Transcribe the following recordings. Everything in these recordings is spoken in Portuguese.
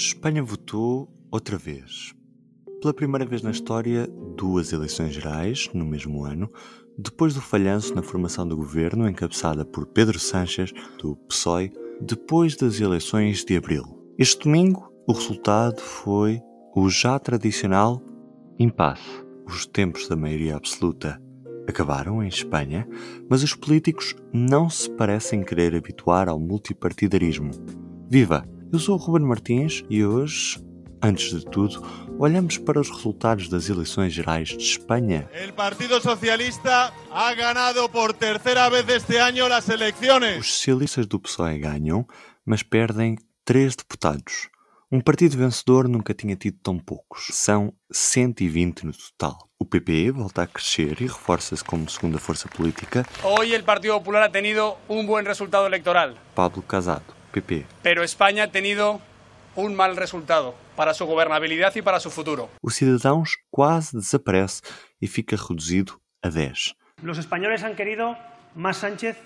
Espanha votou outra vez. Pela primeira vez na história, duas eleições gerais, no mesmo ano, depois do falhanço na formação do governo encabeçada por Pedro Sánchez, do PSOE, depois das eleições de abril. Este domingo, o resultado foi o já tradicional impasse. Os tempos da maioria absoluta acabaram em Espanha, mas os políticos não se parecem querer habituar ao multipartidarismo. Viva! Eu sou o Ruben Martins e hoje, antes de tudo, olhamos para os resultados das eleições gerais de Espanha. El Partido Socialista ha ganado por tercera vez este año las elecciones. Os socialistas do PSOE ganham, mas perdem três deputados. Um partido vencedor nunca tinha tido tão poucos. São 120 no total. O PP volta a crescer e reforça-se como segunda força política. Hoy el Partido Popular ha tenido un buen resultado electoral, Pablo Casado, PP. pero España ha tenido un mal resultado para su gobernabilidad y para su futuro. O Cidadãos quase desaparece e fica reduzido a 10. Los españoles han querido más Sánchez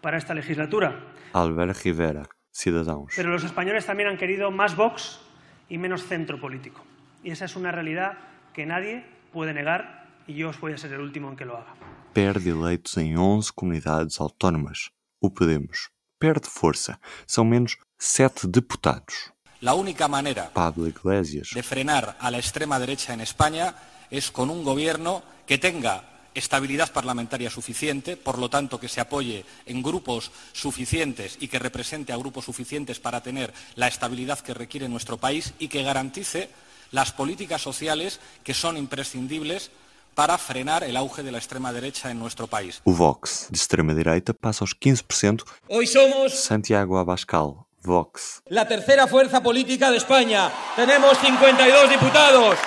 para esta legislatura, Álvaro Rivera, Cidadãos. pero los españoles también han querido más Vox y menos centro político. Y esa es una realidad que nadie puede negar y yo os voy a ser el último en que lo haga. Perde eleitos em 11 comunidades autónomas. O Podemos perde força. São menos 7 deputados. La única manera Pablo Iglesias. de frenar a la extrema derecha en España es con un gobierno que tenga estabilidad parlamentaria suficiente, por lo tanto que se apoye en grupos suficientes y que represente a grupos suficientes para tener la estabilidad que requiere nuestro país y que garantice las políticas sociales que son imprescindibles para frenar el auge de la extrema derecha en nuestro país. O Vox, de extrema-direita, passa aos 15%. Hoy somos Santiago Abascal, Vox. la tercera fuerza política de España. Tenemos 52 diputados.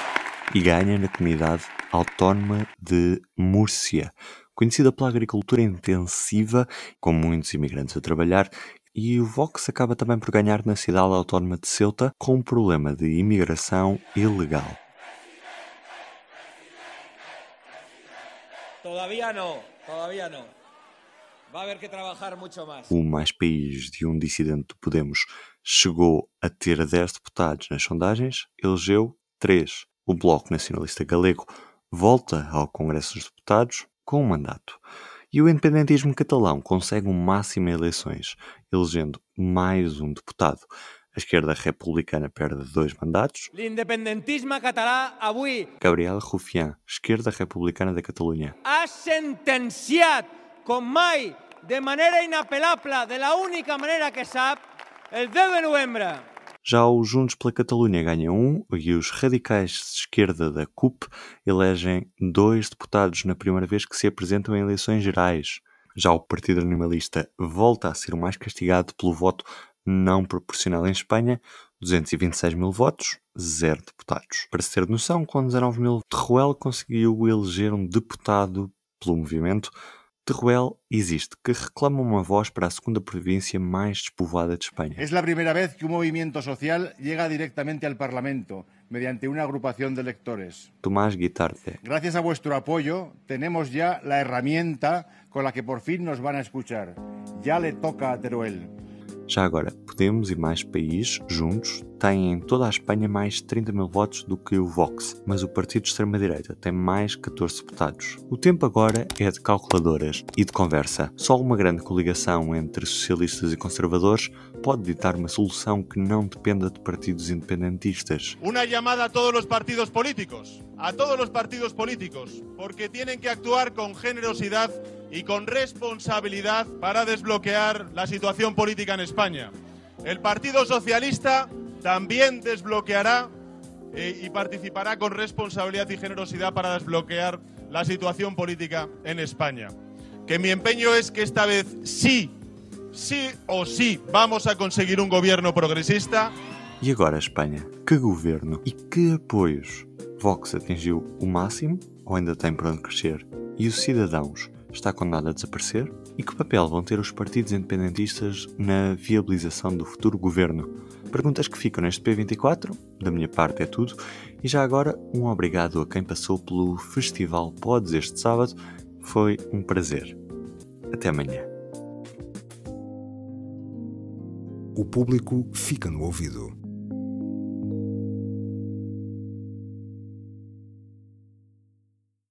E ganha na comunidade autónoma de Múrcia, conhecida pela agricultura intensiva, com muitos imigrantes a trabalhar. E o Vox acaba também por ganhar na cidade autónoma de Ceuta, com um problema de imigração ilegal. Todavía no, todavía no. Que o Mais País de um dissidente do Podemos chegou a ter 10 deputados nas sondagens, elegeu 3. O Bloco Nacionalista Galego volta ao Congresso dos Deputados com um mandato. E o independentismo catalão consegue um máximo em eleições, elegendo mais um deputado. A esquerda republicana perde dois mandatos. L'independentisme català avui Gabriel Rufián, esquerda republicana da Catalunha. ha sentenciat, com mai, de manera inapel·lable, de la única manera que sap, el 10 de novembre. Já os Juntos pela Catalunha ganham um e os radicais de esquerda da CUP elegem dois deputados na primeira vez que se apresentam em eleições gerais. Já o Partido Animalista volta a ser o mais castigado pelo voto não proporcional em Espanha, 226 mil votos, zero deputados. Para se ter noção, com 19 mil, Teruel conseguiu eleger um deputado pelo movimento. Teruel existe, que reclama uma voz para a segunda província mais despovoada de Espanha. Es la primera vez que un movimiento social llega directamente al Parlamento mediante una agrupación de electores. Tomás Guitarde, Gracias a vuestro apoyo tenemos ya la herramienta con la que por fin nos van a escuchar. Ya le toca a Teruel. Já agora, Podemos e mais países, juntos, têm em toda a Espanha mais 30 mil votos do que o Vox, mas o partido de extrema-direita tem mais 14 deputados. O tempo agora é de calculadoras e de conversa. Só uma grande coligação entre socialistas e conservadores pode ditar uma solução que não dependa de partidos independentistas. Una llamada a todos los partidos políticos, a todos los partidos políticos, porque tienen que actuar con generosidad y con responsabilidad para desbloquear la situación política en España. El Partido Socialista también desbloqueará eh, y participará con responsabilidad y generosidad para desbloquear la situación política en España. Que mi empeño es que esta vez sí, sí o sí vamos a conseguir un gobierno progresista E agora Espanha? Que governo e que apoios? Vox atingiu o máximo ou ainda tem para onde crescer? E os cidadãos? Está condenado a desaparecer? E que papel vão ter os partidos independentistas na viabilização do futuro governo? Perguntas que ficam neste P24. Da minha parte é tudo. E já agora, um obrigado a quem passou pelo Festival Pods este sábado. Foi um prazer. Até amanhã. O público fica no ouvido.